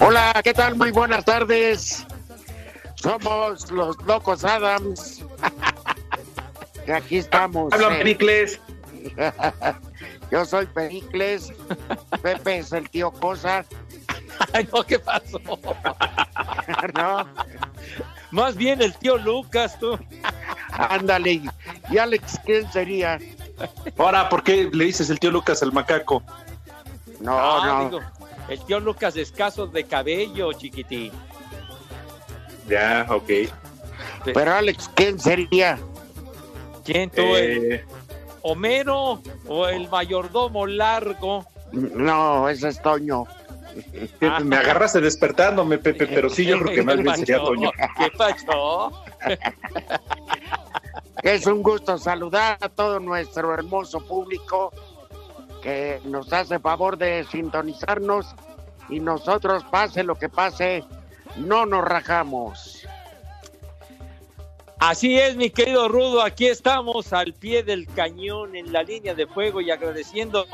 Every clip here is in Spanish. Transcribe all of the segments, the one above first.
Hola, ¿qué tal? Muy buenas tardes. Somos los Locos Adams. Y aquí estamos. Hablan eh. Pericles. Yo soy Pericles. Pepe es el tío Cosa. Ay, no, ¿qué pasó? ¿No? Más bien el tío Lucas, tú. Ándale. ¿Y Alex quién sería? Ahora, ¿por qué le dices el tío Lucas el macaco? No, Ah, no. digo, el tío Lucas escaso de cabello, chiquitín. Ya, ok. Pero Alex, ¿quién sería? ¿Quién tú? el Eh, ¿Homero o el mayordomo largo? No, ese es Toño. Ah. me agarraste despertándome, Pepe, pero sí, yo creo que más ¿Qué bien sería? Toño. ¿Qué pasó? Es un gusto saludar a todo nuestro hermoso público que nos hace favor de sintonizarnos y nosotros, pase lo que pase, no nos rajamos. Así es, mi querido Rudo, aquí estamos al pie del cañón en la línea de fuego y agradeciendo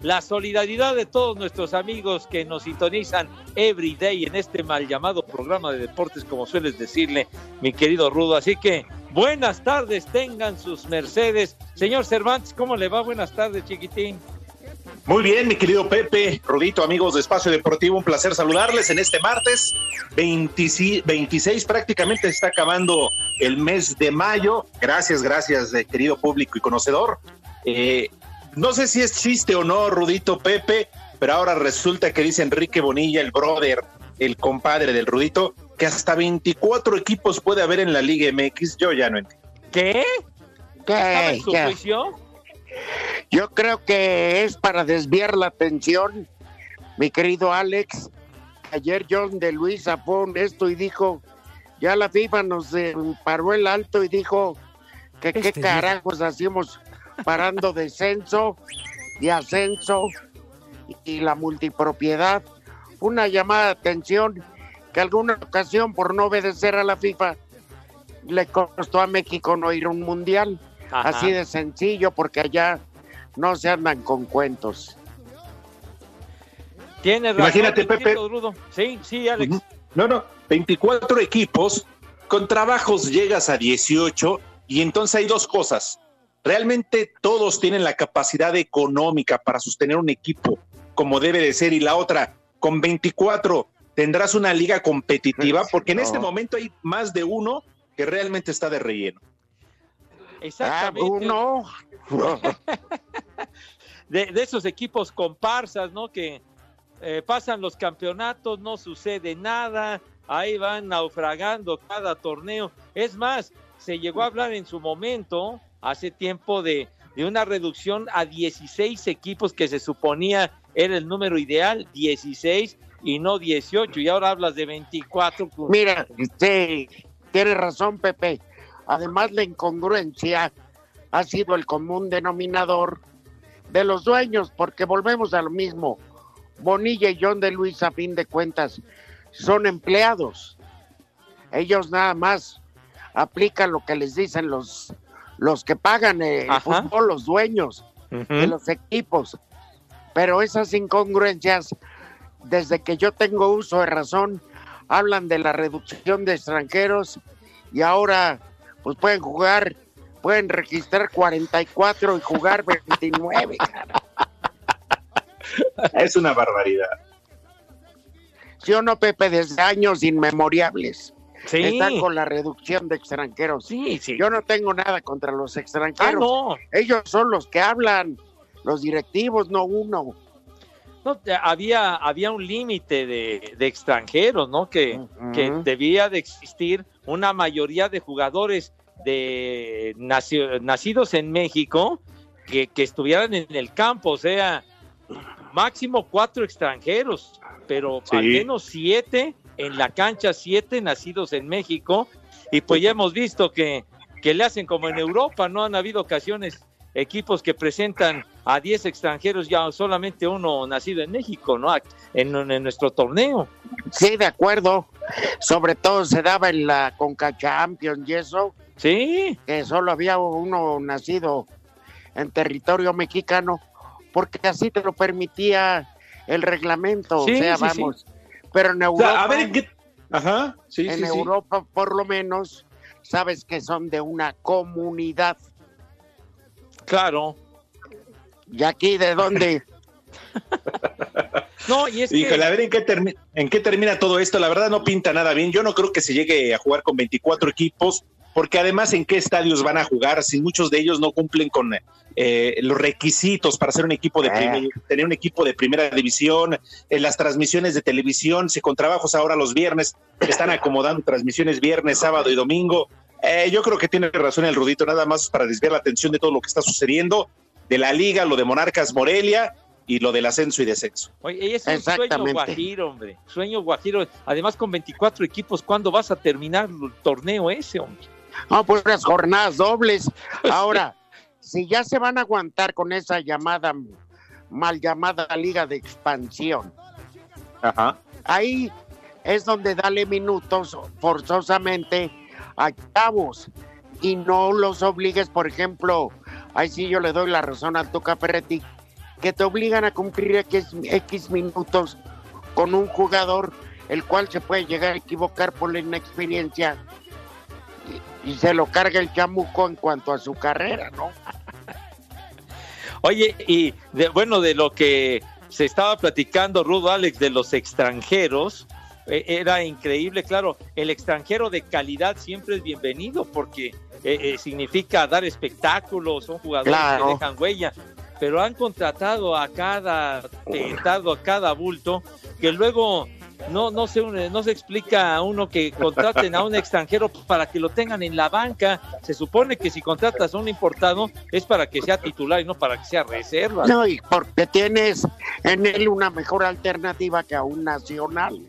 la solidaridad de todos nuestros amigos que nos sintonizan every day en este mal llamado programa de deportes, como sueles decirle, mi querido Rudo. Así que buenas tardes, tengan sus mercedes. Señor Cervantes, ¿cómo le va? Buenas tardes, chiquitín. Muy bien, mi querido Pepe, Rodito, amigos de Espacio Deportivo, un placer saludarles en este martes 26, 26 prácticamente está acabando el mes de mayo. Gracias, gracias, eh, querido público y conocedor. Eh, no sé si es chiste o no, Rudito Pepe, pero ahora resulta que dice Enrique Bonilla, el brother, el compadre del Rudito, que hasta 24 equipos puede haber en la Liga MX. Yo ya no entiendo. ¿Qué? ¿Estaba en su ¿Qué? juicio? Yo creo que es para desviar la atención, mi querido Alex. Ayer John de Luisa fue honesto y dijo, ya la FIFA nos eh, paró el alto y dijo que qué Este carajos hacíamos parando descenso y ascenso y la multipropiedad. Una llamada de atención que alguna ocasión por no obedecer a la FIFA le costó a México no ir a un mundial. Ajá. Así de sencillo, porque allá no se andan con cuentos. Tiene razón. Imagínate, Pepe. Rudo. Sí, sí, Alex. No, no, 24 equipos, con trabajos llegas a 18 y entonces hay dos cosas. Realmente todos tienen la capacidad económica para sostener un equipo como debe de ser y la otra, con 24 tendrás una liga competitiva porque en No. este momento hay más de uno que realmente está de relleno. Ah, Exactamente. uno. de, de esos equipos comparsas, ¿no? Que eh, pasan los campeonatos, no sucede nada, ahí van naufragando cada torneo. Es más, se llegó a hablar en su momento, hace tiempo, de, de una reducción a 16 equipos que se suponía era el número ideal, 16, y no 18, y ahora hablas de 24. pues, Mira, sí, tienes razón, Pepe. Además, la incongruencia ha sido el común denominador de los dueños, porque volvemos a lo mismo. Bonilla y John de Luis, a fin de cuentas, son empleados. Ellos nada más aplican lo que les dicen los, los que pagan el Ajá. fútbol, los dueños de los equipos. Pero esas incongruencias, desde que yo tengo uso de razón, hablan de la reducción de extranjeros y ahora pues pueden jugar, pueden registrar 44 y jugar 29. cara. Es una barbaridad. ¿Sí o no, Pepe? Desde años inmemoriales. Sí. Están con la reducción de extranjeros. Sí, sí. Yo no tengo nada contra los Ah, extranjeros. no. Ellos son los que hablan, los directivos, no uno. No, había, había un límite de, de extranjeros, ¿no? Que debía de existir una mayoría de jugadores de naci- nacidos en México que, que estuvieran en el campo, o sea, máximo cuatro extranjeros, pero Sí. al menos siete en la cancha, siete nacidos en México, y pues ya hemos visto que, que le hacen como en Europa, ¿no? Han habido ocasiones, equipos que presentan a 10 extranjeros, ya solamente uno nacido en México, ¿no? En, en nuestro torneo. Sí, de acuerdo. Sobre todo se daba en la Conca Champions y eso, Sí, que solo había uno nacido en territorio mexicano, porque así te lo permitía el reglamento. Sí, o sea, sí, sí. vamos. Pero en O Europa, sea, a ver, ¿qué? Ajá, sí, en sí, sí. Europa por lo menos, sabes que son de una comunidad. Claro. ¿Y aquí de dónde? No, y es que... A ver en qué, en qué termina todo esto. La verdad no pinta nada bien. Yo no creo que se llegue a jugar con 24 equipos, porque además en qué estadios van a jugar, si muchos de ellos no cumplen con eh, los requisitos para ser un equipo de Eh. primer- tener un equipo de primera división, en las transmisiones de televisión, si con trabajos ahora los viernes están acomodando transmisiones viernes, sábado y domingo. Eh, yo creo que tiene razón el Rudito, nada más para desviar la atención de todo lo que está sucediendo, de la liga, lo de Monarcas Morelia y lo del ascenso y descenso. Oye, es un sueño guajiro, hombre. Sueño guajiro. Además, con 24 equipos, ¿cuándo vas a terminar el torneo ese, hombre? No, pues unas jornadas dobles. Ahora, si ya se van a aguantar con esa llamada, mal llamada liga de expansión, Ajá. ahí es donde dale minutos forzosamente a chavos y no los obligues, por ejemplo, ahí sí yo le doy la razón al Tuca Ferretti, que te obligan a cumplir X, X minutos con un jugador el cual se puede llegar a equivocar por la inexperiencia y, y se lo carga el chamuco en cuanto a su carrera, ¿no? Oye, y de- bueno, de lo que se estaba platicando Rudo Alex de los extranjeros, era increíble, claro, el extranjero de calidad siempre es bienvenido porque eh, eh, significa dar espectáculos, son jugadores Claro. que dejan huella, pero han contratado a cada tentado, a cada bulto, que luego no, no, se, no se explica a uno que contraten a un extranjero para que lo tengan en la banca. Se supone que si contratas a un importado es para que sea titular y no para que sea reserva. No, y porque tienes en él una mejor alternativa que a un nacional.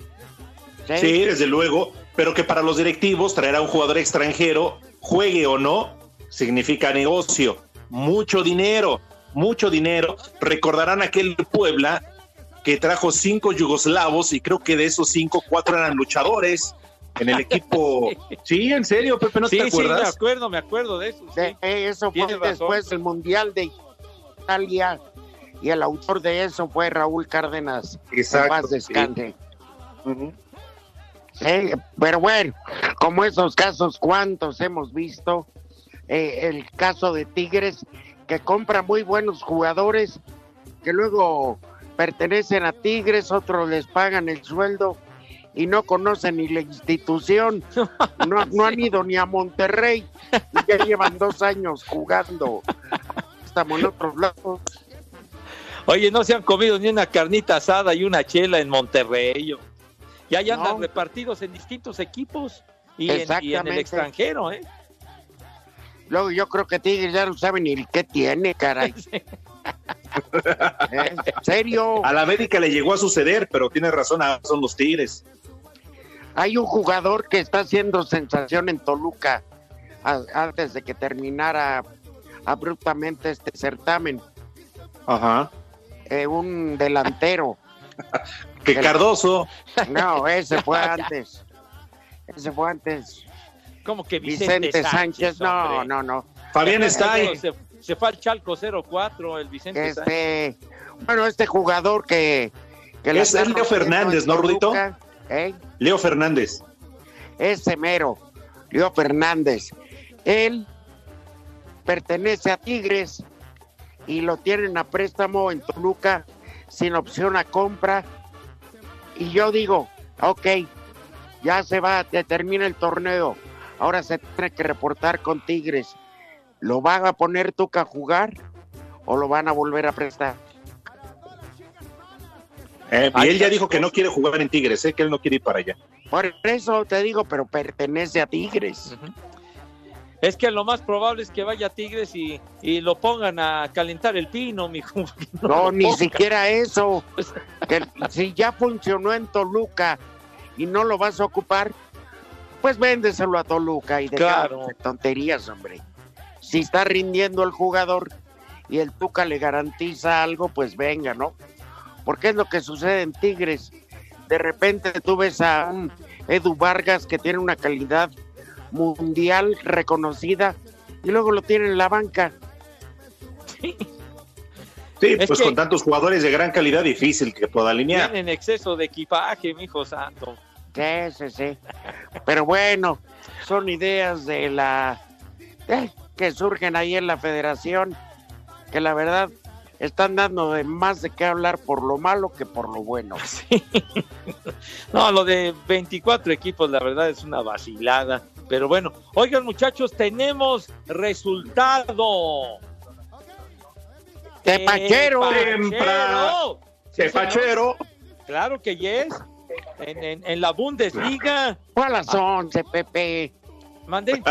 Sí, desde luego, pero que para los directivos traer a un jugador extranjero, juegue o no, significa negocio, mucho dinero, mucho dinero. Recordarán aquel Puebla que trajo cinco yugoslavos y creo que de esos cinco, cuatro eran luchadores en el equipo. Sí, en serio, Pepe, ¿no sí, te sí, me acuerdas? acuerdo, me acuerdo de eso. sí. De- eso fue razón. después del Mundial de Italia y el autor de eso fue Raúl Cárdenas. En Exacto, sí. descanse. Ujú. Sí, pero bueno, como esos casos, ¿cuántos hemos visto? Eh, el caso de Tigres, que compra muy buenos jugadores, que luego pertenecen a Tigres, otros les pagan el sueldo y no conocen ni la institución, no, no han ido ni a Monterrey, y ya llevan dos años jugando. Estamos en otros lados. Oye, no se han comido ni una carnita asada y una chela en Monterrey. Y ahí andan No. repartidos en distintos equipos y en, y en el extranjero, ¿eh? Luego yo creo que Tigres ya no sabe ni el qué tiene, caray. ¿Eh? ¿En serio? A la América le llegó a suceder, pero tiene razón, ahora son los Tigres. Hay un jugador que está haciendo sensación en Toluca a- antes de que terminara abruptamente este certamen. Ajá. Eh, un delantero. Que Cardoso. No, ese fue antes. Ese fue antes. Como que Vicente, Vicente, Sánchez. No, no, no. Fabián está ahí. Se, se fue al Chalco 04, el Vicente Sánchez. Este, bueno, este jugador que, Es- Leo Fernández, ¿no, Rudito? ¿eh? Leo Fernández. Ese mero, Leo Fernández. Él pertenece a Tigres y lo tienen a préstamo en Toluca sin opción a compra. Y yo digo, ok, ya se va, te termina el torneo. Ahora se tiene que reportar con Tigres. ¿Lo van a poner Tuca a jugar o lo van a volver a prestar? Eh, y él ya dijo que no quiere jugar en Tigres, eh, que él no quiere ir para allá. Por eso te digo, pero pertenece a Tigres. Es que lo más probable es que vaya Tigres y, y lo pongan a calentar el pino, mijo. No, lo ni siquiera eso. Que si ya funcionó en Toluca y no lo vas a ocupar, pues véndeselo a Toluca y de Claro. tonterías, hombre. Si está rindiendo el jugador y el Tuca le garantiza algo, pues venga, ¿no? Porque es lo que sucede en Tigres. De repente tú ves a un Edu Vargas que tiene una calidad mundial reconocida y luego lo tiene en la banca. Sí, Es pues que- con tantos jugadores de gran calidad, difícil que pueda alinear. Tienen exceso de equipaje, mijo santo. Sí, sí, sí. Pero bueno, son ideas de la eh, que surgen ahí en la federación, que la verdad están dando de más de qué hablar por lo malo que por lo bueno. No, lo de 24 equipos, la verdad es una vacilada. Pero bueno, oigan muchachos, tenemos resultado. Tepachero. Tepachero. Sí, Tepachero. Claro que yes. En, en- en la Bundesliga. ¿Cuál las once, Pepe? Mandé.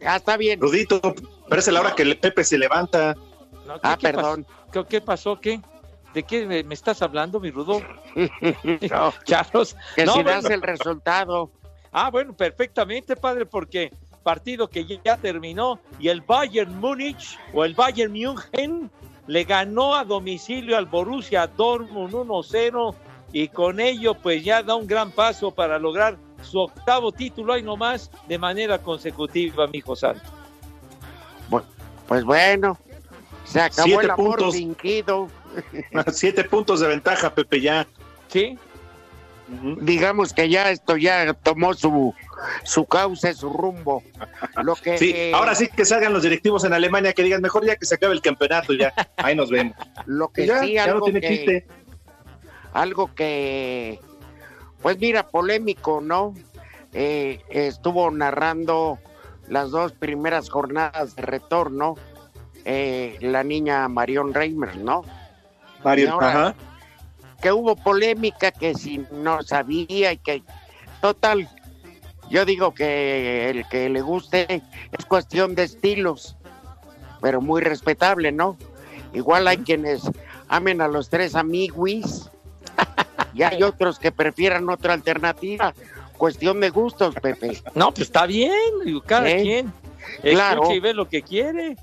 Ya está bien. Rudito, parece la hora que el Pepe se levanta. No, ¿qué- Ah, qué perdón. pasó? ¿Qué, qué pasó? ¿Qué? ¿De qué me, me estás hablando, mi rudo? No, Charlos. que No, si bueno. das el resultado. Ah, bueno, perfectamente, padre, porque partido que ya terminó y el Bayern Múnich o el Bayern München le ganó a domicilio al Borussia Dortmund 1-0 y con ello pues ya da un gran paso para lograr su octavo título ahí nomás de manera consecutiva, mi hijo santo. Pues bueno, se acabó Siete el amor puntos. fingido. Siete puntos de ventaja, Pepe, ya. ¿Sí? Digamos que ya esto ya tomó su, su cauce, su rumbo. Lo que Sí, ahora sí que salgan los directivos en Alemania que digan mejor ya que se acabe el campeonato, ya. Ahí nos vemos. Lo que Ya, sí, ya no algo tiene que, chiste. algo que, pues mira, polémico, ¿no? Eh, estuvo narrando las dos primeras jornadas de retorno eh, la niña Marion Reimer, ¿no? Mario, Y ahora- ajá. Que hubo polémica, que si no sabía y que, total, yo digo que el que le guste es cuestión de estilos, pero muy respetable, ¿no? Igual hay quienes amen a los tres amiguis y hay otros que prefieran otra alternativa. Cuestión de gustos, Pepe. No, pues está bien, cada ¿Eh? quien Claro. escucha y ve lo que quiere.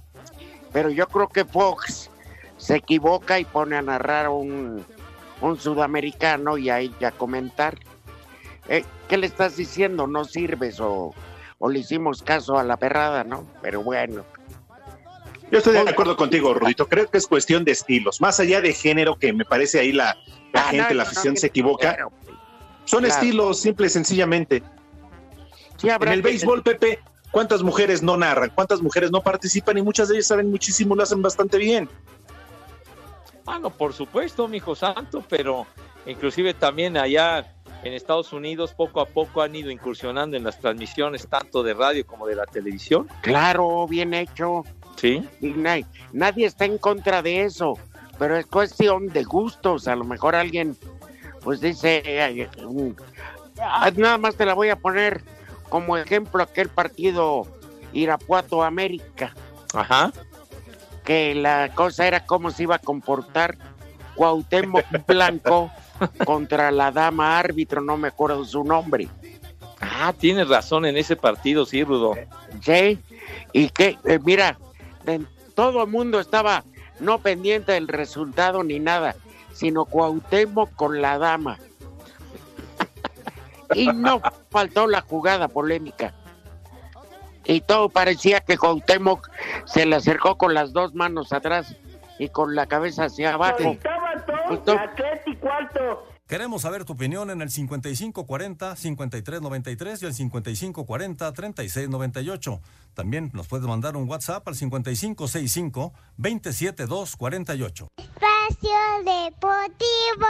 Pero yo creo que Fox se equivoca y pone a narrar un, un sudamericano y ahí a comentar. Eh, ¿Qué le estás diciendo? ¿No sirves o, o le hicimos caso a la perrada, no? Pero bueno. Yo estoy de acuerdo contigo, Rudito. Creo que es cuestión de estilos. Más allá de género, que me parece ahí la, la Ah, gente, no, la afición no, se equivoca. pero, Son claro. estilos, simple sencillamente. sí En el que- béisbol, Pepe, ¿cuántas mujeres no narran? ¿Cuántas mujeres no participan? Y muchas de ellas saben muchísimo, lo hacen bastante bien. Ah, no, por supuesto, mi hijo santo, pero inclusive también allá en Estados Unidos poco a poco han ido incursionando en las transmisiones tanto de radio como de la televisión. Claro, bien hecho. Sí. Nadie está en contra de eso, pero es cuestión de gustos. A lo mejor alguien, pues dice, "Ay, mm, ah, nada más te la voy a poner como ejemplo aquel partido Irapuato América. Ajá. Que la cosa era cómo se iba a comportar Cuauhtémoc Blanco contra la dama árbitro, no me acuerdo su nombre. Ah, tienes razón en ese partido, sí, Rudo. Sí, y que, eh, mira, de- todo el mundo estaba no pendiente del resultado ni nada, sino Cuauhtémoc con la dama. Y no faltó la jugada polémica. Y todo parecía que Cuauhtémoc se le acercó con las dos manos atrás y con la cabeza hacia abajo. Pues Queremos saber tu opinión en el 5540-5393 y el 5540-3698. También nos puedes mandar un WhatsApp al 5565-27248. Espacio Deportivo.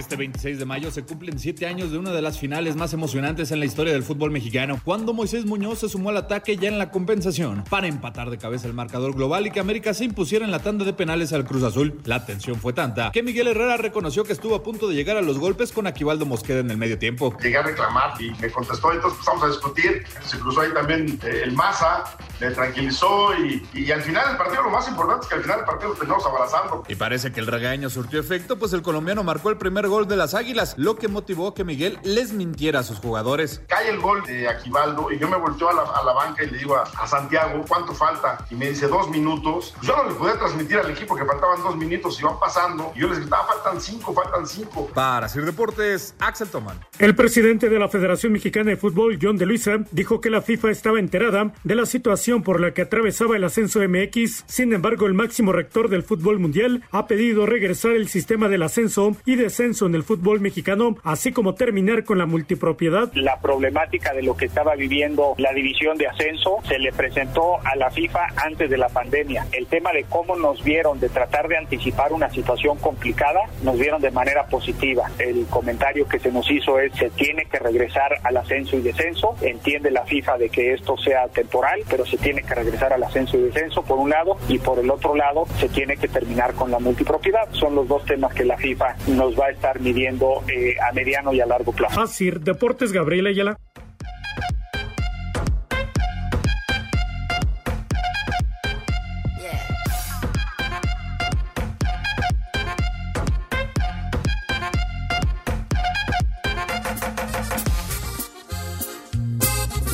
Este 26 de mayo se cumplen siete años de una de las finales más emocionantes en la historia del fútbol mexicano, cuando Moisés Muñoz se sumó al ataque ya en la compensación para empatar de cabeza el marcador global y que América se impusiera en la tanda de penales al Cruz Azul. La tensión fue tanta que Miguel Herrera reconoció que estuvo a punto de llegar a los golpes con Aquivaldo Mosqueda en el medio tiempo. Llegué a reclamar y me contestó, entonces empezamos a discutir. Se cruzó ahí también eh, el Maza, me tranquilizó y, y al final del partido, lo más importante es que al final del partido nos terminamos abrazando. Y parece que el regaño surtió efecto, pues el colombiano marcó el primer gol de las Águilas, lo que motivó que Miguel les mintiera a sus jugadores. Cae el gol de Aquivaldo y yo me volteo a la, a la banca y le digo a, a Santiago, ¿cuánto falta? Y me dice dos minutos. Yo no le podía transmitir al equipo que faltaban dos minutos y van pasando. Y yo les gritaba, faltan cinco, faltan cinco. Para Sir Deportes, Axel Toman. El presidente de la Federación Mexicana de Fútbol, John de Luisa, dijo que la FIFA estaba enterada de la situación por la que atravesaba el ascenso MX. Sin embargo, el máximo rector del fútbol mundial ha pedido regresar el sistema del ascenso y descenso en el fútbol mexicano, así como terminar con la multipropiedad. La problemática de lo que estaba viviendo la división de ascenso se le presentó a la FIFA antes de la pandemia. El tema de cómo nos vieron de tratar de anticipar una situación complicada, nos vieron de manera positiva. El comentario que se nos hizo es se tiene que regresar al ascenso y descenso. Entiende la FIFA de que esto sea temporal, pero se tiene que regresar al ascenso y descenso por un lado y por el otro lado se tiene que terminar con la multipropiedad. Son los dos temas que la FIFA nos va a estar midiendo eh, a mediano y a largo plazo. Así, Deportes Gabriel Ayala.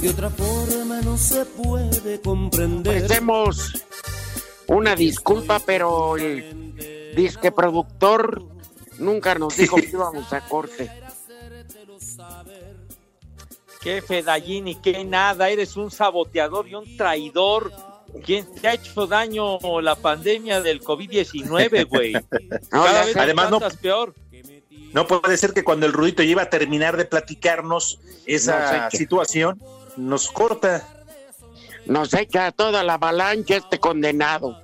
De otra forma no se puede comprender. Ofrecemos una disculpa, pero el disque productor nunca nos dijo que íbamos a corte. Qué fedallín y qué nada, eres un saboteador y un traidor. ¿Quién te ha hecho daño la pandemia del COVID-19, güey? Cada vez Además, no, peor. no puede ser que cuando el Rudito iba a terminar de platicarnos esa situación, nos corta. Nos echa toda la avalancha este condenado.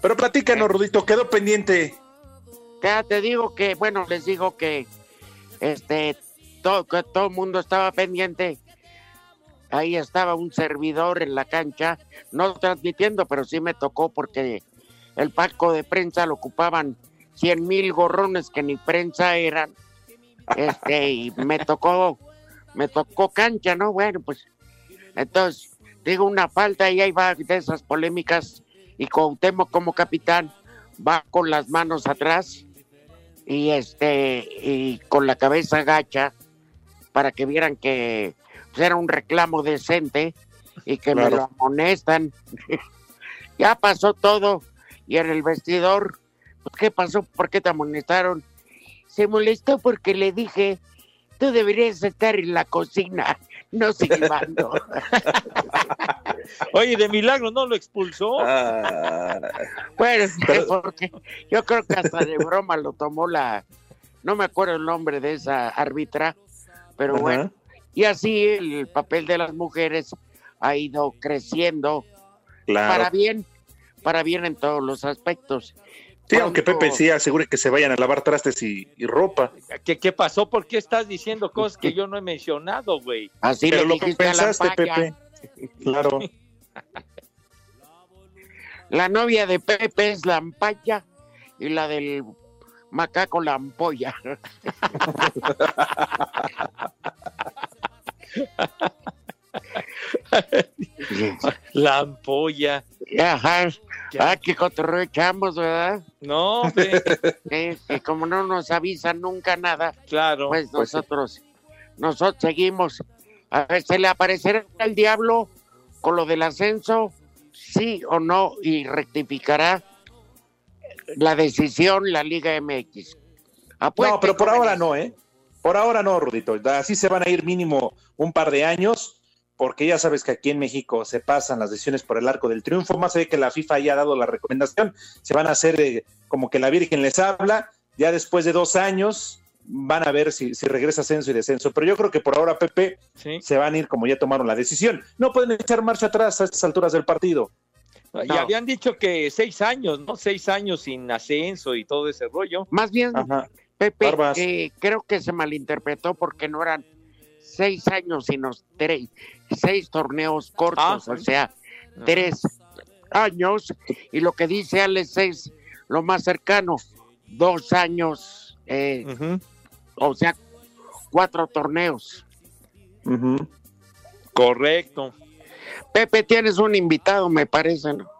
Pero platícanos, Rudito, quedó pendiente. Ya te digo que, bueno, les digo que este todo, que todo mundo estaba pendiente. Ahí estaba un servidor en la cancha, no transmitiendo, pero sí me tocó porque el palco de prensa lo ocupaban 100 mil gorrones que ni prensa eran. Este, y me tocó, me tocó cancha, ¿no? Bueno, pues, entonces, digo una falta y ahí va de esas polémicas y Cuauhtémoc como capitán va con las manos atrás y este y con la cabeza gacha para que vieran que pues, era un reclamo decente y que me lo amonestan. ya pasó todo y en el vestidor, pues, ¿qué pasó? ¿Por qué te amonestaron? Se molestó porque le dije, tú deberías estar en la cocina, no silbando. Oye, de milagro no lo expulsó. Bueno, porque yo creo que hasta de broma lo tomó la, no me acuerdo el nombre de esa árbitra, pero bueno, y así el papel de las mujeres ha ido creciendo Claro. para bien, para bien en todos los aspectos. Sí, aunque Pepe sí asegure que se vayan a lavar trastes y, y ropa. ¿Qué, ¿Qué pasó? ¿Por qué estás diciendo cosas que yo no he mencionado, güey? Así Pero le lo que dijiste a la pensaste, Ampaya. Pepe. Claro. La novia de Pepe es la ampalla y la del macaco la ampolla. La ampolla. Ajá. Ah, qué cotorreo echamos, ¿verdad? No, hombre. Eh, que como no nos avisan nunca nada, claro. pues nosotros, nosotros seguimos. A ver, ¿se le aparecerá el diablo con lo del ascenso? Sí o no, y rectificará la decisión la Liga MX. no, pero por ahora no, ¿eh? Por ahora no, Rudito. Así se van a ir mínimo un par de años, porque ya sabes que aquí en México se pasan las decisiones por el arco del triunfo, más allá de que la FIFA haya dado la recomendación, se van a hacer eh, como que la Virgen les habla, ya después de dos años van a ver si, si regresa ascenso y descenso. Pero yo creo que por ahora, Pepe, se van a ir como ya tomaron la decisión. No pueden echar marcha atrás a estas alturas del partido. Y habían dicho que seis años, ¿no? Seis años sin ascenso y todo ese rollo. Más bien, Pepe, eh, creo que se malinterpretó porque no eran seis años, sino tres, seis torneos cortos, Ah, o sea, tres años. Y lo que dice Alex es lo más cercano, dos años, eh, o sea, cuatro torneos. Correcto. Pepe, tienes un invitado, me parece, ¿no?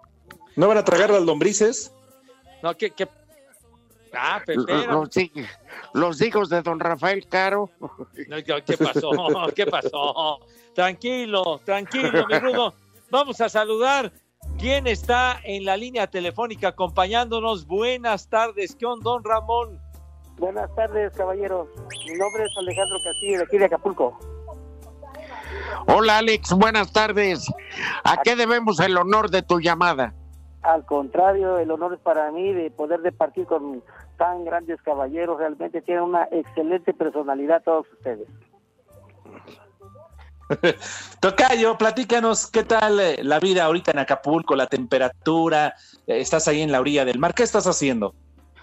¿No van a tragar las lombrices? No, que, que... Ah, Los, Pepero. los hij- los hijos de don Rafael Caro. ¿Qué pasó? ¿Qué pasó? Tranquilo, tranquilo, mi Rudo. Vamos a saludar. ¿Quién está en la línea telefónica acompañándonos? Buenas tardes, ¿qué onda, don Ramón? Buenas tardes, caballeros. Mi nombre es Alejandro Castillo, de aquí de Acapulco. Hola, Alex, buenas tardes. ¿A qué debemos el honor de tu llamada? Al contrario, el honor es para mí de poder departir con tan grandes caballeros. Realmente tienen una excelente personalidad todos ustedes. Tocayo, platícanos qué tal eh, la vida ahorita en Acapulco, la temperatura, eh, estás ahí en la orilla del mar, ¿qué estás haciendo?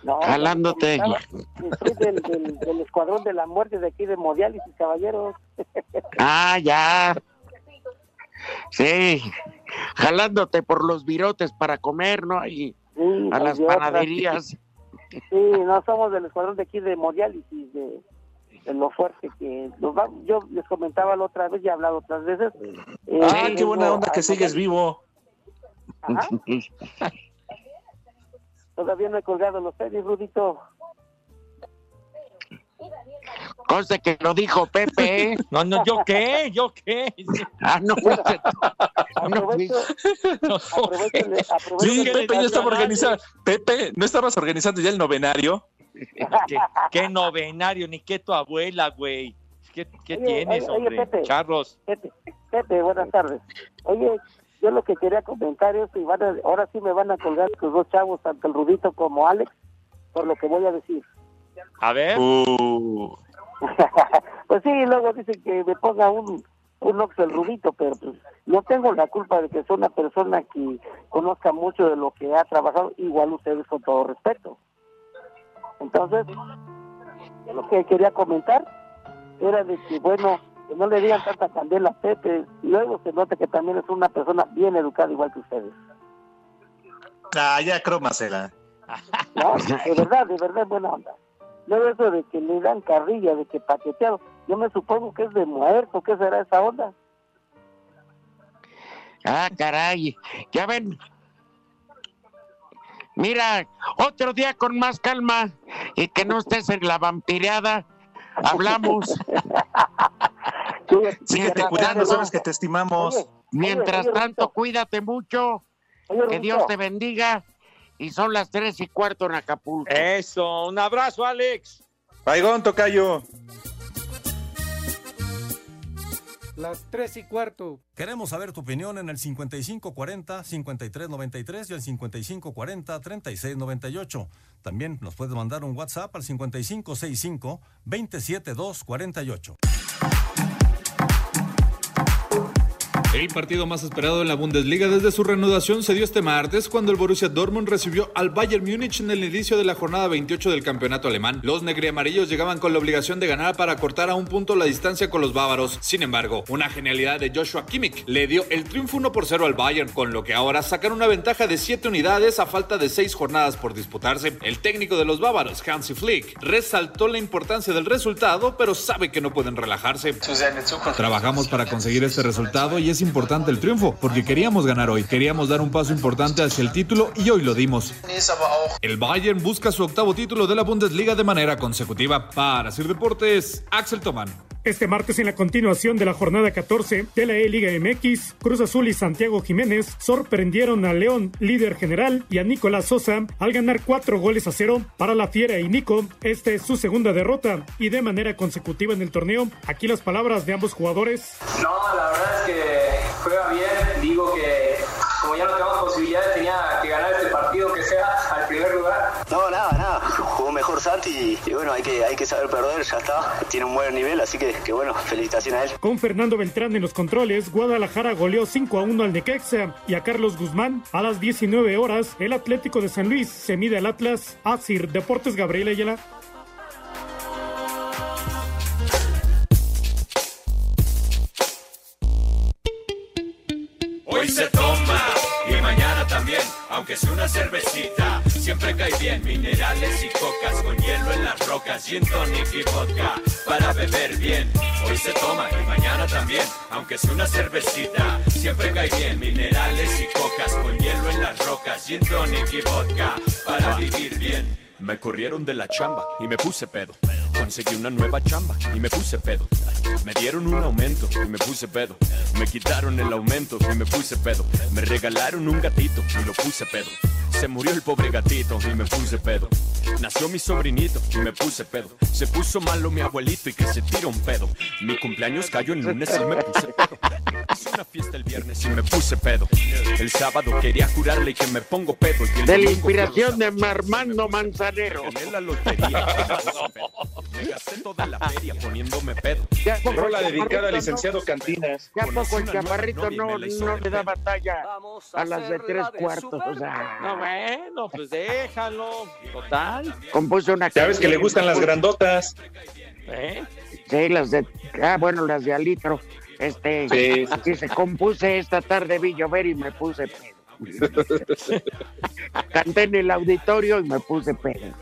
No, Jalándote. Soy del, del- del escuadrón de la muerte de aquí de Modiálisis, caballeros. Ah, ya. Sí, jalándote por los virotes para comer, ¿no? Y Sí, a las otra. Sí, no somos del escuadrón de aquí de Modiálisis, de, de lo fuerte que nos va- yo les comentaba la otra vez y he hablado otras veces. eh, Ah, qué buena onda que sigues vivo. Ajá. Todavía no he colgado los tenis, Rudito. Cosa que lo dijo Pepe. No, no, ¿yo qué? ¿Yo qué? Ah, no fuiste tú. No Aprovecho, aprovecho, aprovecho Sí, Pepe ya estaba organizando. Pepe, ¿no estabas organizando ya el novenario? ¿Qué, qué novenario, ni qué tu abuela, güey. ¿Qué, qué Oye, tienes, oye, oye, hombre? Pepe. Charros. Pepe, Pepe, buenas tardes. Oye, yo lo que quería comentar es que van a- ahora sí me van a colgar tus dos chavos, tanto el Rudito como Alex, por lo que voy a decir. A ver. Uh, Pues sí, luego dicen que me ponga un, un oxo el Rudito, pero pues no tengo la culpa de que soy una persona que conozca mucho de lo que ha trabajado, igual ustedes con todo respeto. Entonces, lo que quería comentar era de que, bueno, que no le digan tanta candela a Pepe, y luego se nota que también es una persona bien educada igual que ustedes. ah, ya crómasela. No, de verdad, de verdad, buena onda. Luego eso de que le dan carrilla, de que paqueteado, yo me supongo que es de muerto, ¿qué será esa onda? Ah, caray. Ya ven. Mira, otro día con más calma y que no estés en la vampireada. Hablamos. Síguete cuidando, sabes que te estimamos. Mientras tanto, cuídate mucho. Que Dios te bendiga. Y son las tres y cuarto en Acapulco. Eso, un abrazo, Alex. Baigón, Tocayo. Las tres y cuarto. Queremos saber tu opinión en el 5540-5393 y el 5540-3698. También nos puedes mandar un WhatsApp al 5565-27248. El partido más esperado en la Bundesliga desde su reanudación se dio este martes cuando el Borussia Dortmund recibió al Bayern Múnich en el inicio de la jornada 28 del campeonato alemán. Los negriamarillos llegaban con la obligación de ganar para cortar a un punto la distancia con los bávaros. Sin embargo, una genialidad de Joshua Kimmich le dio el triunfo 1 por 0 al Bayern, con lo que ahora sacan una ventaja de 7 unidades a falta de 6 jornadas por disputarse. El técnico de los bávaros, Hansi Flick, resaltó la importancia del resultado, pero sabe que no pueden relajarse. Trabajamos para conseguir este resultado y es es importante el triunfo, porque queríamos ganar hoy, queríamos dar un paso importante hacia el título y hoy lo dimos. El Bayern busca su octavo título de la Bundesliga de manera consecutiva. Para Sir Deportes, Axel Tomán. Este martes, en la continuación de la jornada 14 de la E-Liga MX, Cruz Azul y Santiago Jiménez sorprendieron a León, líder general, y a Nicolás Sosa al ganar cuatro goles a cero para la Fiera y Nico. Esta es su segunda derrota y de manera consecutiva en el torneo. Aquí las palabras de ambos jugadores. No, la verdad mejor Santi y, y bueno, hay que, hay que saber perder, ya está. Tiene un buen nivel, así que, que bueno, felicitaciones a él. Con Fernando Beltrán en los controles, Guadalajara goleó 5 a 1 al Necaxa y a Carlos Guzmán. A las 19 horas, el Atlético de San Luis se mide al Atlas. Asir Deportes Gabriel Ayala. Hoy se toma y mañana también, aunque sea una cervecita, siempre cae bien. Minerales y cocas con hielo en las rocas, gin tonic y vodka para beber bien. Hoy se toma y mañana también, aunque sea una cervecita, siempre cae bien. Minerales y cocas con hielo en las rocas, gin tonic y vodka para vivir bien. Me corrieron de la chamba y me puse pedo. Conseguí una nueva chamba y me puse pedo. Me dieron un aumento y me puse pedo. Me quitaron el aumento y me puse pedo. Me regalaron un gatito y lo puse pedo. Se murió el pobre gatito y me puse pedo. Nació mi sobrinito y me puse pedo. Se puso malo mi abuelito y que se tira un pedo. Mi cumpleaños cayó el lunes y me puse pedo. Hice una fiesta el viernes y me puse pedo. El sábado quería jurarle que me pongo pedo. Y el De la domingo inspiración de Armando Manzanero. Gané la lotería. Me gasté toda la feria poniéndome pedo. Ya dedicada al licenciado Cantinas. Ya poco el chaparrito y no, no le da batalla a las de tres cuartos. O sea, No, bueno, pues déjalo. Total. compuso una Ya ves que le gustan las grandotas. ¿Eh? Sí, las de. Ah, bueno, las de Alitro. Este. Sí. Sí, se compuse esta tarde, vi llover y me puse pedo. Canté en el auditorio y me puse pedo.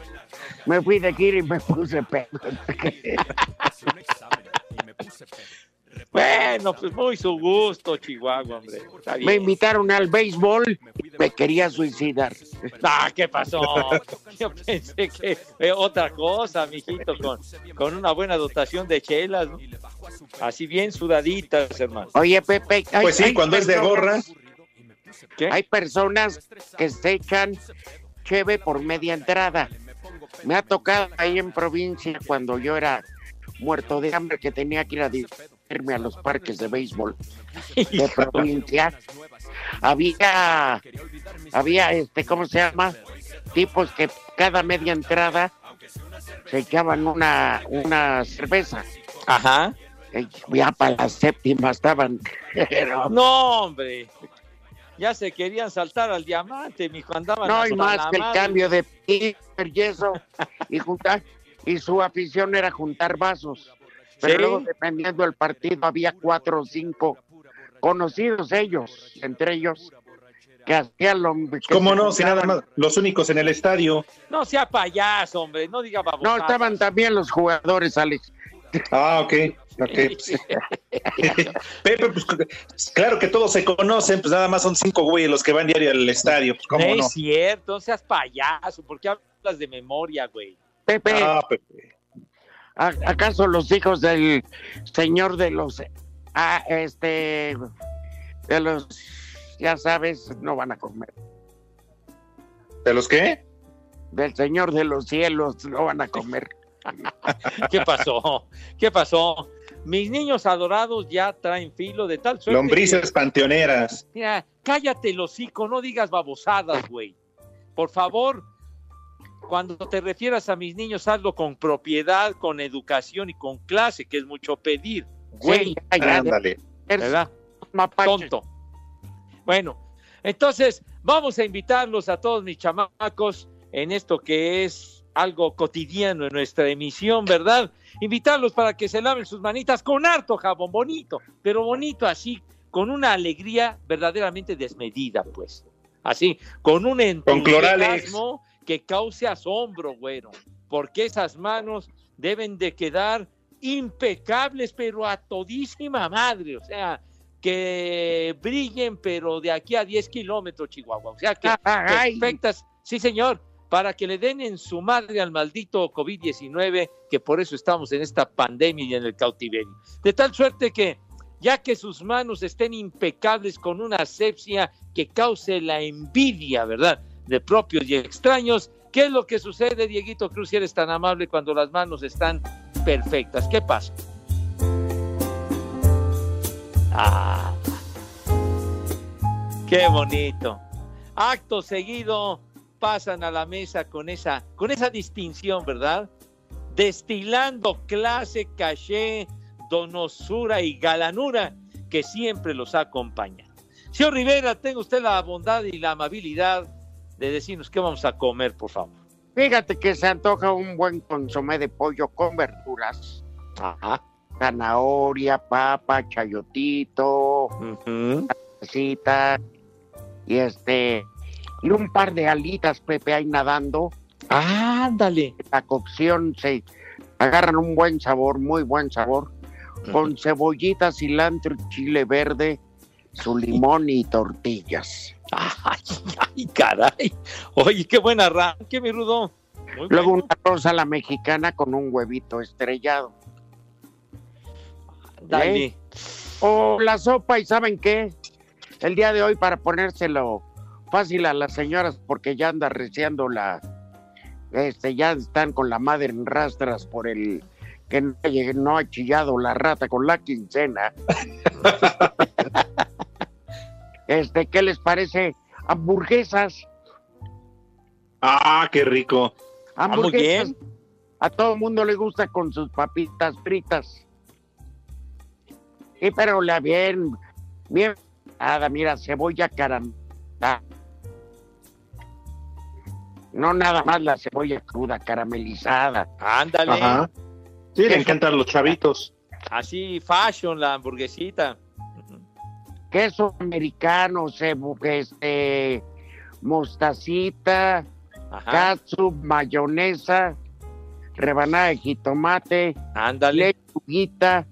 Me fui de gira y me puse pedo. Bueno, pues muy su gusto, Chihuahua, hombre. Está bien. Me invitaron al béisbol me quería suicidar. Ah, ¿qué pasó? Yo pensé que fue otra cosa, mijito, con, con una buena dotación de chelas, ¿no? Así bien sudaditas, hermano. Oye, Pepe. hay- Pues sí, hay cuando es de gorra. ¿Qué? Hay personas que se echan cheve por media entrada. Me ha tocado ahí en provincia cuando yo era muerto de hambre que tenía que ir a divertirme a los parques de béisbol de provincia. Había, había este, ¿cómo se llama? Tipos que cada media entrada se echaban una, una cerveza. Ajá. Y Ya para la séptima estaban. pero- No, hombre. Ya se querían saltar al diamante, mijo. Andaban No hay más que el madre. cambio de y eso, y juntar, y su afición era juntar vasos. Pero Sí. luego, dependiendo del partido, había cuatro o cinco conocidos ellos, entre ellos, que hacían lo que ¿Cómo se no? Si nada más, los únicos en el estadio. No sea payaso, hombre. No diga No, babosadas. estaban también los jugadores, Alex. Ah, ok. ok. Pepe, pues claro que todos se conocen, pues nada más son cinco güeyes los que van diario al estadio. Pues, ¿Cómo No no? es cierto, no seas payaso. ¿Por qué hablas de memoria, güey? Pepe, Ah, Pepe. ¿A- ¿acaso los hijos del señor de los, ah, este, de los, ya sabes, no van a comer? ¿De los qué? Del señor de los cielos no van a comer. ¿Qué pasó? ¿Qué pasó? Mis niños adorados ya traen filo de tal suerte. Lombrices panteoneras. Mira, cállate hocico, no digas babosadas, güey. Por favor, cuando te refieras a mis niños, hazlo con propiedad, con educación y con clase, que es mucho pedir. Güey, Sí, ya, ya, Ándale. ¿verdad? Tonto. Bueno, entonces vamos a invitarlos a todos mis chamacos en esto que es algo cotidiano en nuestra emisión, ¿verdad? Invitarlos para que se laven sus manitas con harto jabón, bonito, pero bonito así, con una alegría verdaderamente desmedida, pues. Así, con un entusiasmo que cause asombro, güero, porque esas manos deben de quedar impecables, pero a todísima madre, o sea, que brillen, pero de aquí a 10 kilómetros, Chihuahua. O sea que Ay. perfectas, sí señor, para que le den en su madre al maldito COVID-19, que por eso estamos en esta pandemia y en el cautiverio. De tal suerte que ya que sus manos estén impecables con una asepsia que cause la envidia, ¿verdad?, de propios y extraños. ¿Qué es lo que sucede, Dieguito Cruz, si eres tan amable cuando las manos están perfectas? ¿Qué pasa? Ah, qué bonito. Acto seguido pasan a la mesa con esa, con esa distinción, ¿verdad? Destilando clase, caché, donosura y galanura que siempre los acompaña. Señor Rivera, tenga usted la bondad y la amabilidad de decirnos qué vamos a comer, por favor. Fíjate que se antoja un buen consomé de pollo con verduras. Ajá. Zanahoria, papa, chayotito, cita y este y un par de alitas, Pepe, ahí nadando. Ándale. La cocción se agarran un buen sabor, muy buen sabor, con cebollita, cilantro, y chile verde, su limón y tortillas. Ay, ay, caray. Oye, qué buen arranque, mi Rudo. Muy Luego bueno. una rosa a la mexicana con un huevito estrellado. Dale. ¿Eh? O la sopa, ¿y saben qué? El día de hoy para ponérselo fácil a las señoras porque ya anda reciando la... Este, ya están con la madre en rastras por el que no ha chillado la rata con la quincena. este, ¿qué les parece? Hamburguesas. Ah, qué rico. Hamburguesas. A todo el mundo le gusta con sus papitas fritas. Sí, pero la bien, bien, nada, mira, cebolla caramelizada. No nada más la cebolla cruda, caramelizada. Ándale. Ajá. Sí, le encantan los chavitos. Así, fashion, la hamburguesita. Queso americano, este, mostacita, Ajá. catsup, mayonesa, rebanada de jitomate, Ándale. lechuguita,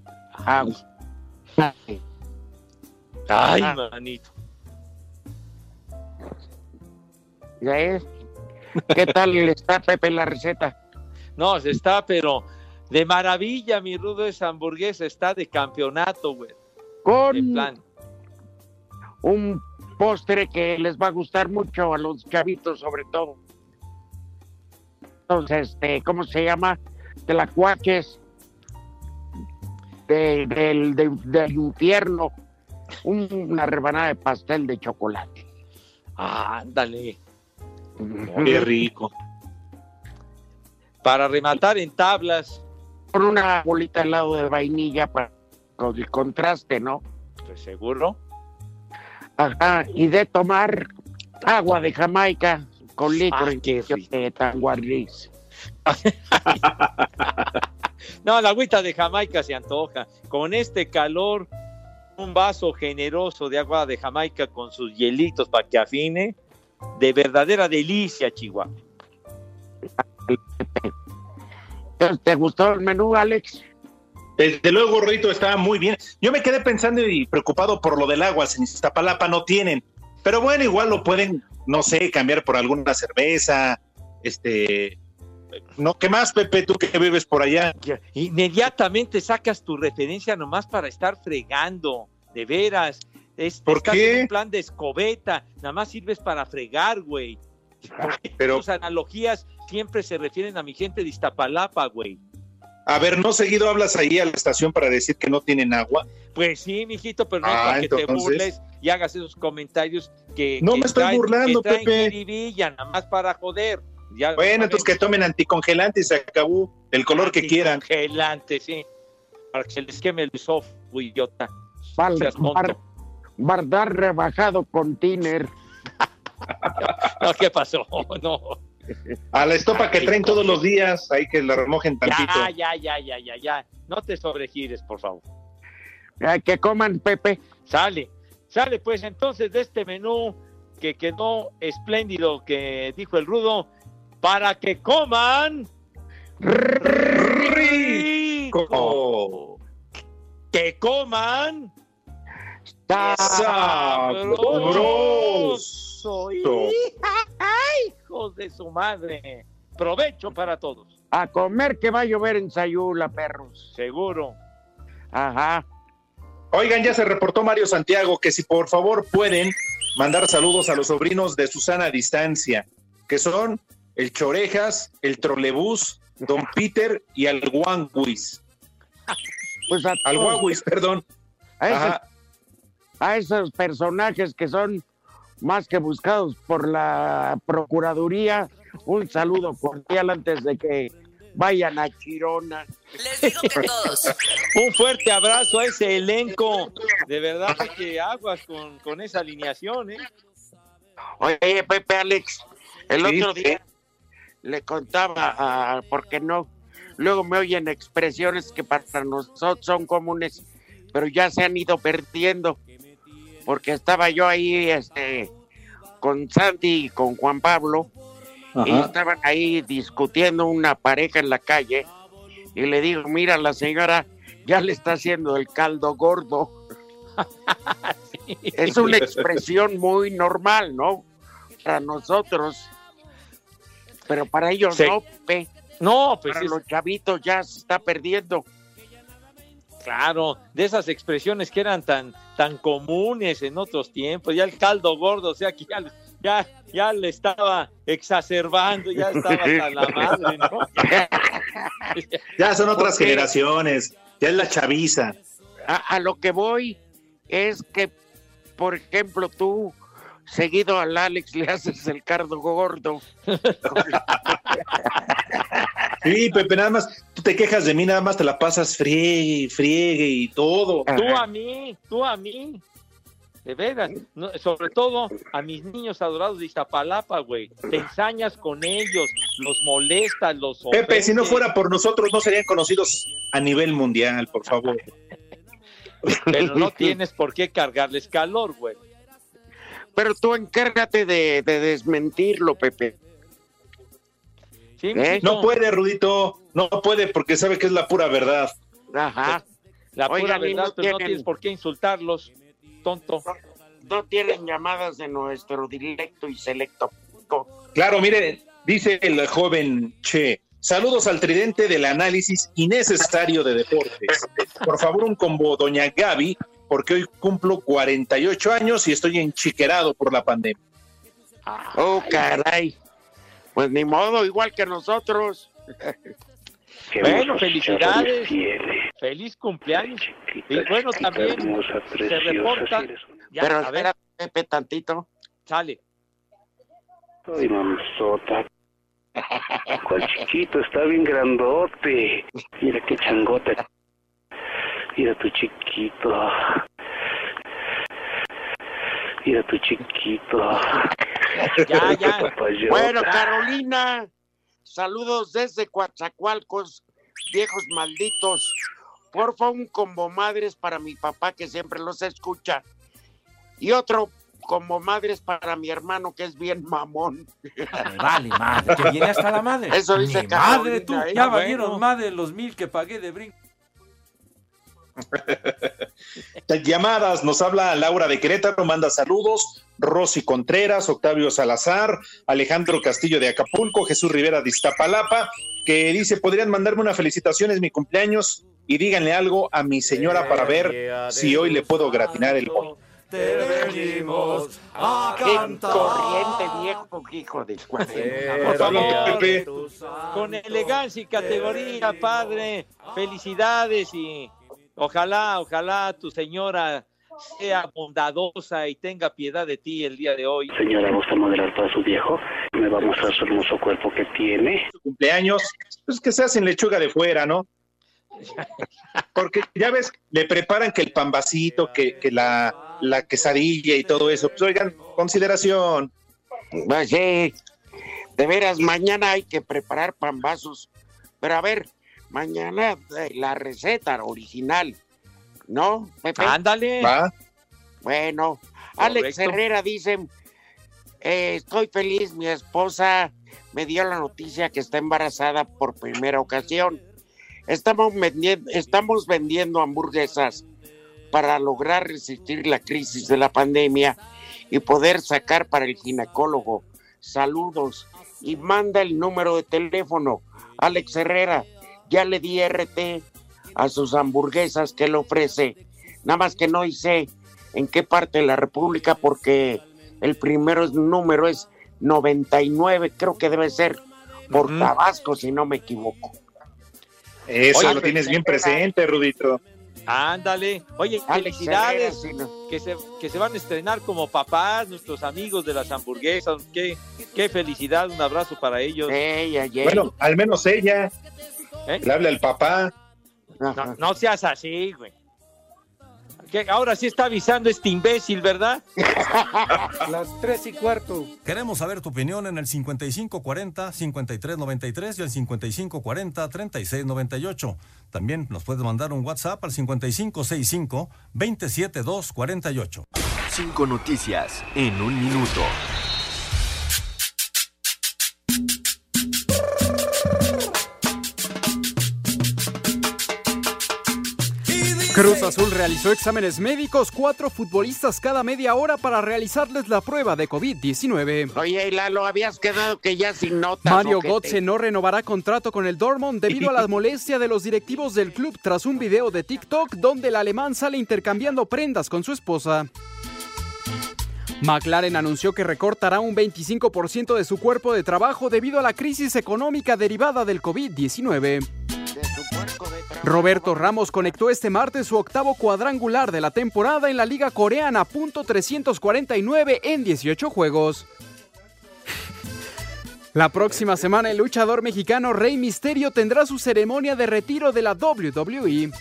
agua. Ay, Ah. manito. ¿Ya es? ¿Qué tal está Pepe la receta? No, se está, pero de maravilla, mi Rudo, esa hamburguesa está de campeonato, güey. Con En plan. Un postre que les va a gustar mucho a los chavitos sobre todo. Entonces, este, ¿cómo se llama? De la cuaques de- del, de- del infierno. Un- una rebanada de pastel de chocolate. Ándale. Qué rico. Para rematar en tablas. Con una bolita de helado de vainilla para con el contraste, ¿no? Pues seguro. Ajá, y de tomar agua de Jamaica con litro Ah, qué de tanguarriz. No, la agüita de Jamaica se antoja. Con este calor, un vaso generoso de agua de Jamaica con sus hielitos para que afine. De verdadera delicia, Chihuahua. ¿Te gustó el menú, Alex? Desde luego, Rito, estaba muy bien. Yo me quedé pensando y preocupado por lo del agua. En Iztapalapa no tienen. Pero bueno, igual lo pueden, no sé, cambiar por alguna cerveza. Este. No, ¿qué más, Pepe? Tú que vives por allá. Inmediatamente sacas tu referencia nomás para estar fregando. De veras. Es, ¿Por estás qué? en un plan de escobeta. Nada más sirves para fregar, güey. Pero- tus analogías siempre se refieren a mi gente de Iztapalapa, güey. A ver, ¿no seguido hablas ahí a la estación para decir que no tienen agua? Pues sí, mijito, pero no Ah, para que te burles y hagas esos comentarios que. No que me estoy traen- burlando, que Pepe. jiribilla, nada más para joder. Ya Bueno, entonces que tomen anticongelante y se acabó. El color que quieran. Congelante, sí. Para que se les queme el esófago, idiota. Val- Seas tonto. bar- Bardar rebajado con tiner. No, ¿qué pasó? No. A la estopa que traen todos los días, hay que la remojen tantito. Ya, ya, ya, ya, ya, ya. No te sobregires, por favor. Ay, que coman, Pepe. Sale. Sale, pues entonces de este menú que quedó espléndido, que dijo el rudo, para que coman rico. Que coman sabroso. ¡Ay, hijos de su madre! Provecho para todos. A comer que va a llover en Sayula, perros. Seguro. Ajá. Oigan, ya se reportó Mario Santiago que si por favor pueden mandar saludos a los sobrinos de Susana a distancia, que son el Chorejas, el Trolebús, Don Peter y al Guanguis. Pues a Al. Guanguis, perdón. A, ese- Ajá. a esos personajes que son más que buscados por la Procuraduría, un saludo cordial antes de que vayan a Chirona. Un fuerte abrazo a ese elenco. De verdad que aguas con, con esa alineación, ¿eh? Oye, Pepe Alex, el Sí, otro día le contaba, a, porque no, luego me oyen expresiones que para nosotros son comunes, pero ya se han ido perdiendo, porque estaba yo ahí este, con Santi y con Juan Pablo, y estaban ahí discutiendo una pareja en la calle, y le digo, mira, la señora ya le está haciendo el caldo gordo. es una expresión muy normal, ¿no? Para nosotros. Pero para ellos Sí. no. No, pues Para es- los chavitos ya se está perdiendo. Claro, de esas expresiones que eran tan, tan comunes en otros tiempos, ya el caldo gordo, o sea que ya, ya, ya le estaba exacerbando, ya estaba hasta la madre, ¿no? Ya son otras Porque- generaciones, ya es la chaviza. A, a lo que voy es que, por ejemplo, tú seguido al Alex le haces el cardo gordo. Sí, Pepe, nada más, tú te quejas de mí, nada más te la pasas friegue, y friegue y todo. Tú a mí, tú a mí. De veras, no, sobre todo a mis niños adorados de Iztapalapa, güey. Te ensañas con ellos, los molestas, los Pepe, si no fuera por nosotros, no serían conocidos a nivel mundial, por favor. Pero no tienes por qué cargarles calor, güey. Pero tú encárgate de, de desmentirlo, Pepe. Sí, ¿Eh? No puede, Rudito, no puede porque sabe que es la pura verdad. Ajá. La pura Oigan, verdad, no pero no tienes por qué insultarlos, tonto. No tienen llamadas de nuestro directo y selecto. Claro, mire, dice el joven Che. Saludos al tridente del análisis innecesario de deportes. Por favor, un combo, doña Gaby, porque hoy cumplo 48 años y estoy enchiquerado por la pandemia. Oh, caray. Pues ni modo, igual que nosotros. Bueno, felicidades. Feliz cumpleaños. Y bueno, también se reporta. Ya, Pero a ver, espera, Pepe, tantito. sale. Ay, mamzota. Cuál chiquito, está bien grandote. Mira qué changote. Mira tu chiquito. Mira tu chiquito. Ya, ya. Papayota. Bueno, Carolina, saludos desde Coatzacoalcos, viejos malditos. Porfa, un combo madres para mi papá que siempre los escucha. Y otro combo madres para mi hermano que es bien mamón. Vale, madre, que viene hasta la madre. Eso dice Carolina, madre, tú, ¿eh? ya valieron bueno. más de los mil que pagué de brinco. Llamadas, nos habla Laura de Querétaro, manda saludos, Rosy Contreras, Octavio Salazar, Alejandro Castillo de Acapulco, Jesús Rivera de Iztapalapa, que dice, podrían mandarme una felicitación, es mi cumpleaños, y díganle algo a mi señora para ver si hoy le puedo gratinar el boy. Te venimos a corriente viejo, hijo de Por favor, con elegancia y categoría, padre. Felicidades y ojalá, ojalá tu señora sea bondadosa y tenga piedad de ti el día de hoy. Señora, ¿gusta moderar para su viejo? Me va a mostrar su hermoso cuerpo que tiene. Cumpleaños, pues que sea sin lechuga de fuera, ¿no? Porque ya ves, le preparan que el pambacito, que, que la, la quesadilla y todo eso. Pues oigan, consideración. Pues sí, de veras, mañana hay que preparar pambazos. Pero a ver, mañana eh, la receta original, ¿no, Pepe? Ándale. Va. Bueno, Alex. Herrera dice, eh, estoy feliz, mi esposa me dio la noticia que está embarazada por primera ocasión. Estamos vendiendo, estamos vendiendo hamburguesas para lograr resistir la crisis de la pandemia y poder sacar para el ginecólogo. Saludos y manda el número de teléfono. Alex Herrera, ya le di RT a sus hamburguesas que le ofrece. Nada más que no hice en qué parte de la República porque el primero es- número es 99, creo que debe ser por Tabasco, si no me equivoco. Eso Oye, lo tienes bien presente, Rudito. Ándale. Oye, felicidades. Que, se, que se van a estrenar como papás, nuestros amigos de las hamburguesas. Qué, qué felicidad. Un abrazo para ellos. Bueno, al menos ella. ¿Eh? Le habla al papá. No, no seas así, güey. Que ahora sí está avisando este imbécil, ¿verdad? Las tres y cuarto. Queremos saber tu opinión en el 5540-5393 y el 5540-3698. También nos puedes mandar un WhatsApp al 5565-27248. Cinco noticias en un minuto. Cruz Azul realizó exámenes médicos, cuatro futbolistas cada media hora para realizarles la prueba de COVID-19. Oye, Lalo, habías quedado que ya sin notas. Mario. Götze no renovará contrato con el Dortmund debido a la molestia de los directivos del club tras un video de TikTok donde el alemán sale intercambiando prendas con su esposa. McLaren anunció que recortará un 25% de su cuerpo de trabajo debido a la crisis económica derivada del COVID-19. Roberto Ramos conectó este martes su octavo cuadrangular de la temporada en la Liga Coreana, punto 349 en 18 juegos. La próxima semana el luchador mexicano Rey Misterio tendrá su ceremonia de retiro de la. WWE.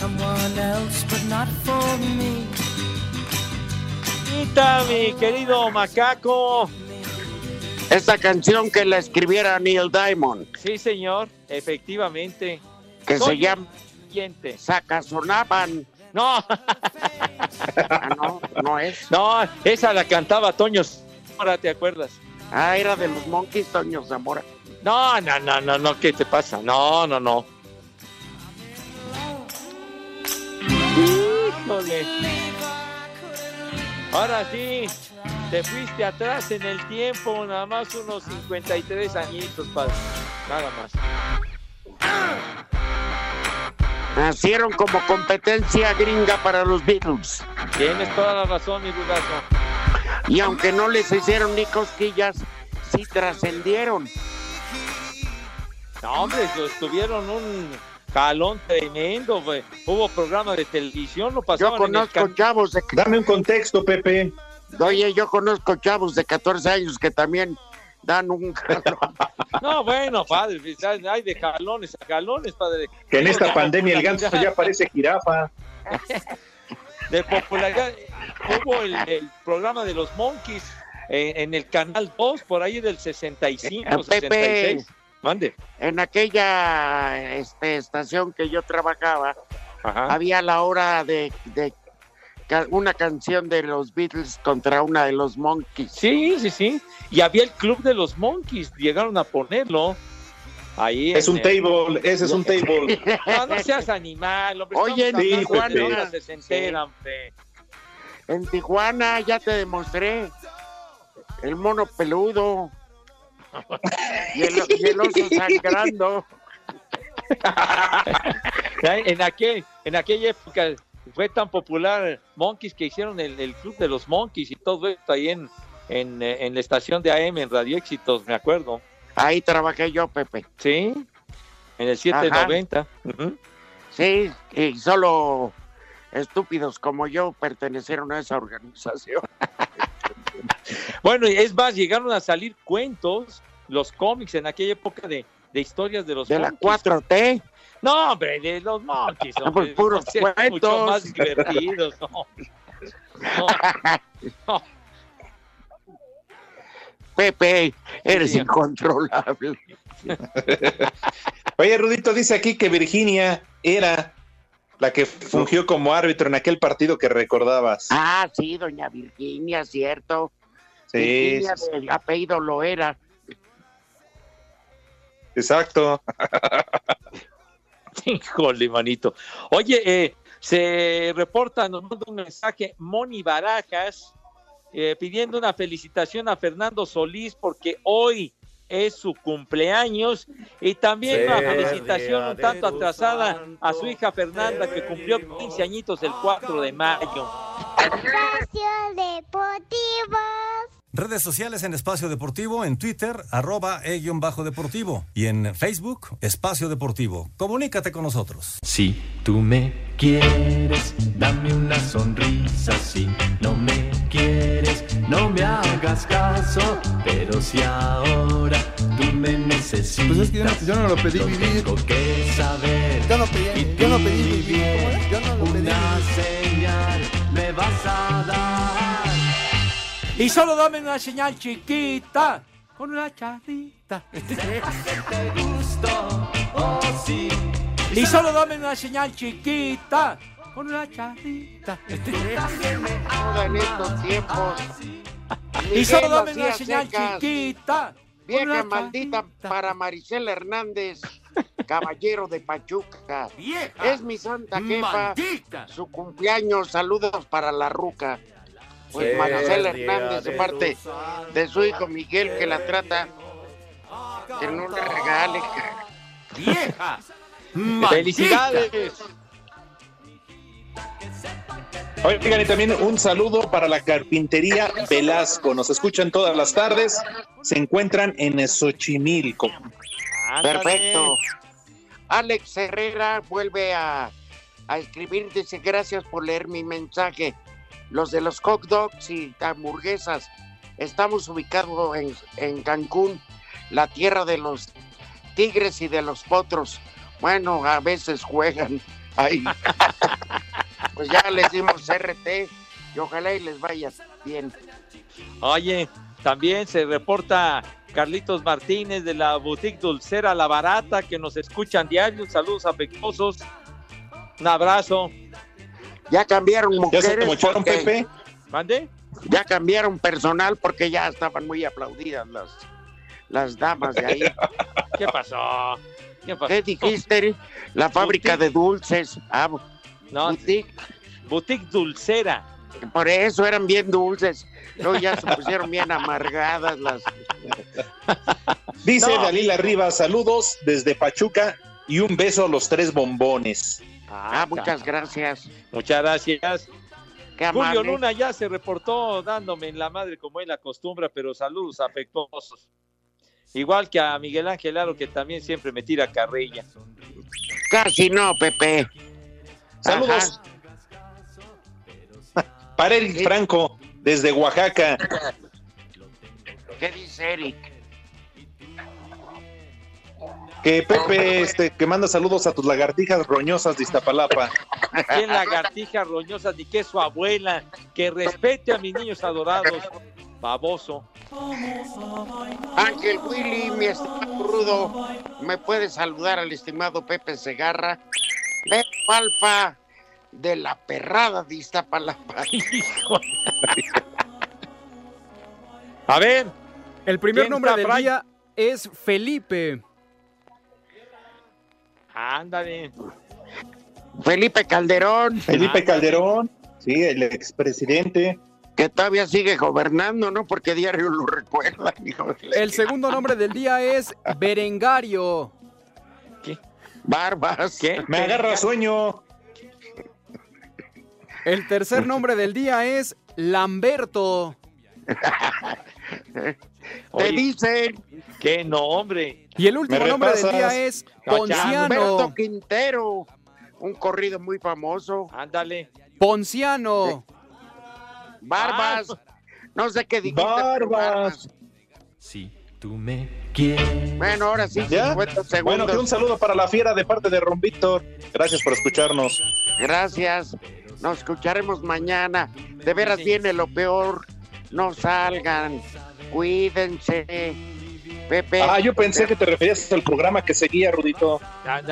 Someone else, but not for me. Quita, mi querido macaco. Esta canción que la escribiera Neil Diamond, Sí, señor, efectivamente. que se llama siguiente. Sacazonaban. No. Ah, no, no es. No, esa la cantaba Toño Zamora, ¿te acuerdas? Ah, era de los Monkeys, Toño Zamora. No, no, no, no, no, ¿qué te pasa? No, no, no. Híjole. Ahora sí, te fuiste atrás en el tiempo, nada más unos 53 añitos, padre. Nada más. Nacieron como competencia gringa para los Beatles. Tienes toda la razón, mi rudazo. Y aunque no les hicieron ni cosquillas, sí trascendieron. No, hombre, tuvieron un calón tremendo, güey. Hubo programa de televisión, lo Yo pasaban en el conozco chavos de... Dame un contexto, Pepe. Oye, yo conozco chavos de 14 años que también dan un jalón. No, bueno, padre, hay de jalones a jalones, padre. Que en esta pandemia el ganso ya parece jirafa. De popularidad. Hubo el, el programa de los Monkeys eh, en el canal 2, por ahí del 65, Pepe. 66. Mande. En aquella este, estación que yo trabajaba, había la hora de, una canción de los Beatles contra una de los Monkeys. Sí, sí, sí. Y había el club de los Monkeys, llegaron a ponerlo. Ahí Es un el- table, ese es un table. No, no seas animal, hombre. Oye, en Tijuana. sesentera, hombre. En Tijuana ya te demostré el mono peludo y el, y el oso sangrando. En, aquel, en aquella época fue tan popular Monkeys que hicieron el, el club de los Monkeys y todo esto ahí en, en, eh, en la estación de AM, en Radio Éxitos, me acuerdo. Ahí trabajé yo, Pepe. Sí, en el 790. Ujú. Sí, y solo estúpidos como yo pertenecieron a esa organización. Bueno, y es más, llegaron a salir cuentos, los cómics en aquella época de, de historias de los De la Monkeys. 4T. No, hombre, de los Monkeys. Hombre, pues, puros sea, mucho cuentos. más divertidos. no. No, no. Pepe, eres Sí. incontrolable. Oye, Rudito dice aquí que Virginia era La que fungió como árbitro en aquel partido que recordabas. Ah, sí, doña Virginia, cierto. Sí, sí, de apellido lo era. Exacto. Híjole, manito. Oye, eh, se reporta, nos manda un mensaje Moni Barajas eh, pidiendo una felicitación a Fernando Solís porque hoy es su cumpleaños y también una felicitación un tanto atrasada a su hija Fernanda que cumplió 15 añitos el 4 de mayo. Espacio Deportivo. Redes sociales en Espacio Deportivo, en Twitter, arroba e-bajo deportivo y en Facebook, Espacio Deportivo. Comunícate con nosotros. Si tú me quieres, dame una sonrisa. Si no me quieres, no me hagas caso. Pero si ahora tú me necesitas, Pues es que yo no- yo no lo pedí vivir. Tengo que saber. Yo no pedí- yo no pedí vivir. Yo no lo pedí Una señal me vas a dar. Y solo dame una señal chiquita con una charrita. Y solo dame una señal chiquita con una charrita. En estos tiempos. Y solo dame una señal chiquita. Vieja maldita para Maricela Hernández, caballero de Pachuca. Vieja Es mi santa jefa. maldita. Su cumpleaños, saludos para la ruca. Pues día Hernández, de de parte de su hijo Miguel, que la trata que no le regale. Vieja. ¡Felicidades! Oigan, y también un saludo para la carpintería Velasco. Nos escuchan todas las tardes. Se encuentran en Xochimilco. Perfecto. Alex Herrera vuelve a, a escribir, dice gracias por leer mi mensaje. Los de los hot dogs y hamburguesas, estamos ubicados en, en Cancún, la tierra de los tigres y de los potros. Bueno, a veces juegan ahí. pues ya les dimos RT y ojalá y les vaya bien. Oye, también se reporta Carlitos Martínez de la Boutique Dulcera La Barata que nos escuchan diario. Saludos afectuosos. Un abrazo. Ya cambiaron ¿Ya se mujeres. mocharon, porque- Pepe? ¿Mande? Ya cambiaron personal porque ya estaban muy aplaudidas las, las damas de ahí. ¿Qué pasó? ¿Qué pasó? ¿Qué dijiste? La fábrica de dulces. Ah, No, boutique. Boutique Dulcera. Por eso eran bien dulces. Luego ya se pusieron bien amargadas las. Dice No. Dalila Rivas, saludos desde Pachuca y un beso a los tres bombones. Ah, muchas gracias. Muchas gracias. Qué Julio. Luna ya se reportó dándome en la madre como él acostumbra, pero saludos afectuosos. Igual que a Miguel Ángel Aro, que también siempre me tira carrilla. Casi no, Pepe. Saludos. Para Eric Franco, desde Oaxaca. ¿Qué dice Eric? Que Pepe, este, que manda saludos a tus lagartijas roñosas de Iztapalapa. ¿Quién lagartija roñosa ni que su abuela? Que respete a mis niños adorados. Baboso. Ángel Willy, mi estimado Rudo, ¿me puede saludar al estimado Pepe Segarra? Pepe Alfa de la perrada de Iztapalapa. A ver. El primer ¿Quién nombre del día es Felipe. Ándale. Felipe Calderón. Felipe Calderón, sí, el expresidente. Que todavía sigue gobernando, ¿no? Porque diario lo recuerdan. hijo de la- El segundo nombre del día es Berengario. Barbas. ¿Qué? Me agarra sueño. El tercer nombre del día es Lamberto. Te Oye, dicen qué nombre. Y el último ¿Me nombre del día es Ponciano. Quintero. Un corrido muy famoso. Ándale. Ponciano. Barbas. No sé qué dijiste. Barbas. Si tú me quieres. Bueno, ahora sí, ¿Ya? 50 Bueno, que un saludo para la fiera de parte de Ron Víctor. Gracias por escucharnos. Gracias. Nos escucharemos mañana. De veras viene lo peor. No salgan. Cuídense. Pepe. Ah, yo pensé que te referías al programa que seguía, Rudito. Ah,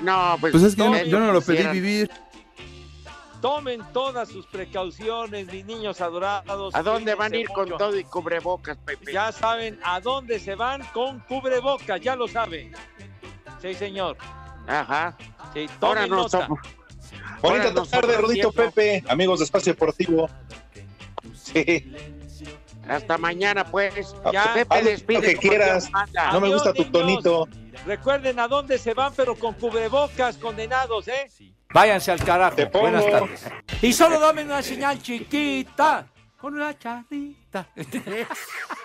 no. Ah, pues. Pues es que yo, no lo pedí vivir. Tomen todas sus precauciones, mis niños adorados. ¿A dónde van a ir con todo y cubrebocas, Pepe? Ya saben a dónde se van con cubrebocas, ya lo saben. Sí, señor. Ajá. Sí, Ahora tomen no nota. somos. Bonita Ahora no tarde, Rudito. Pepe, amigos de Espacio Deportivo. Sí. Hasta mañana, pues. Ya. Pepe, Haz lo despide que quieras. No me gusta tu tonito. Recuerden a dónde se van, pero con cubrebocas, condenados, ¿eh? Váyanse al carajo. Te pongo. Buenas tardes. Y solo dame una señal chiquita con una charrita.